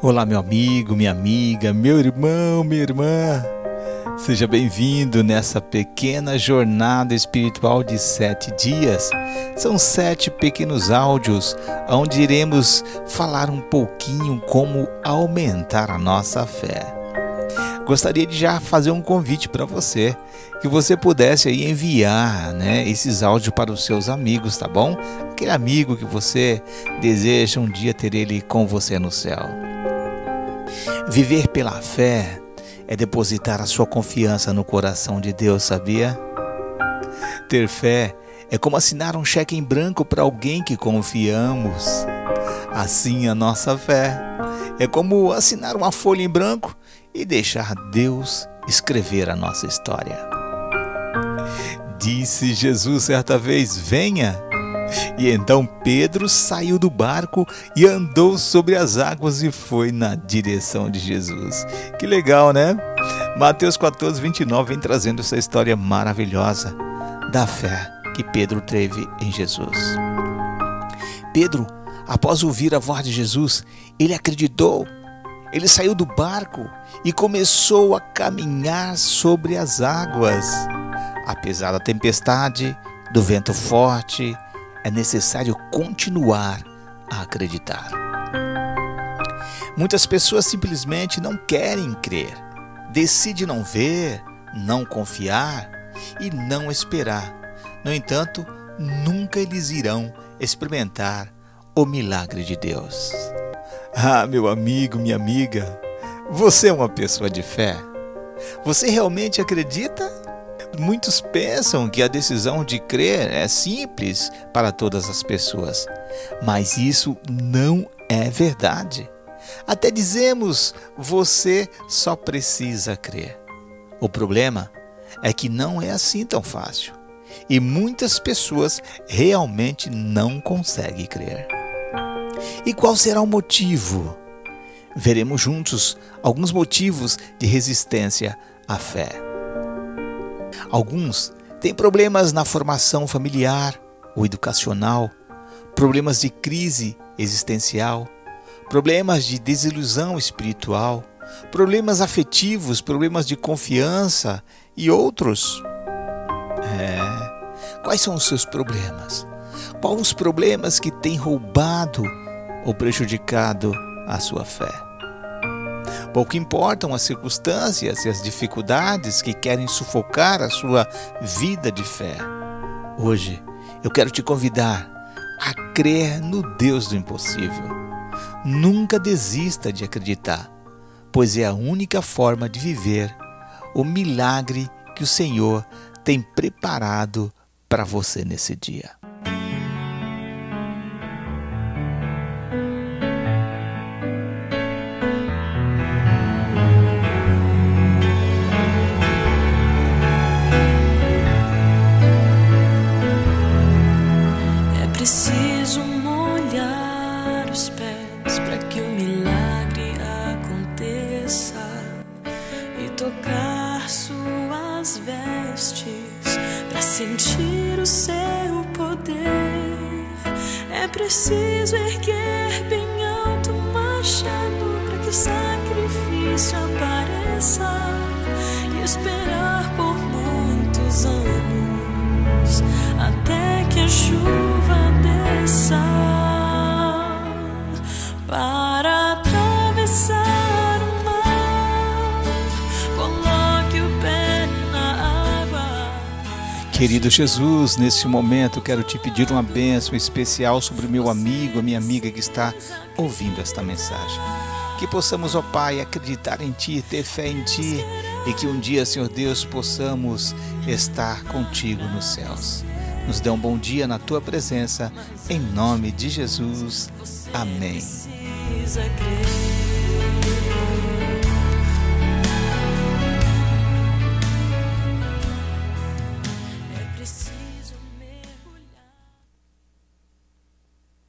Olá, meu amigo, minha amiga, meu irmão, minha irmã. Seja bem-vindo nessa pequena jornada espiritual de sete dias. São sete pequenos áudios onde iremos falar um pouquinho como aumentar a nossa fé. Gostaria de já fazer um convite para você, que você pudesse aí enviar, né, esses áudios para os seus amigos, tá bom? Aquele amigo que você deseja um dia ter ele com você no céu. Viver pela fé é depositar a sua confiança no coração de Deus, sabia? Ter fé é como assinar um cheque em branco para alguém que confiamos. Assim, a nossa fé é como assinar uma folha em branco e deixar Deus escrever a nossa história. Disse Jesus certa vez: Venha e então Pedro saiu do barco e andou sobre as águas e foi na direção de Jesus. Que legal, né? Mateus 14, 29 vem trazendo essa história maravilhosa da fé que Pedro teve em Jesus. Pedro, após ouvir a voz de Jesus, ele acreditou. Ele saiu do barco e começou a caminhar sobre as águas. Apesar da tempestade, do vento forte, é necessário continuar a acreditar. Muitas pessoas simplesmente não querem crer, decidem não ver, não confiar e não esperar. No entanto, nunca eles irão experimentar o milagre de Deus. Ah, meu amigo, minha amiga, você é uma pessoa de fé? Você realmente acredita Muitos pensam que a decisão de crer é simples para todas as pessoas, mas isso não é verdade. Até dizemos você só precisa crer. O problema é que não é assim tão fácil e muitas pessoas realmente não conseguem crer. E qual será o motivo? Veremos juntos alguns motivos de resistência à fé. Alguns têm problemas na formação familiar ou educacional, problemas de crise existencial, problemas de desilusão espiritual, problemas afetivos, problemas de confiança e outros. É. Quais são os seus problemas? Quais os problemas que têm roubado ou prejudicado a sua fé? Pouco importam as circunstâncias e as dificuldades que querem sufocar a sua vida de fé. Hoje, eu quero te convidar a crer no Deus do impossível. Nunca desista de acreditar, pois é a única forma de viver o milagre que o Senhor tem preparado para você nesse dia. Sentir o seu poder. É preciso erguer bem alto o machado para que o sacrifício apareça Querido Jesus, nesse momento quero te pedir uma bênção especial sobre o meu amigo, a minha amiga que está ouvindo esta mensagem. Que possamos, ó Pai, acreditar em Ti, ter fé em Ti e que um dia, Senhor Deus, possamos estar contigo nos céus. Nos dê um bom dia na Tua presença, em nome de Jesus. Amém.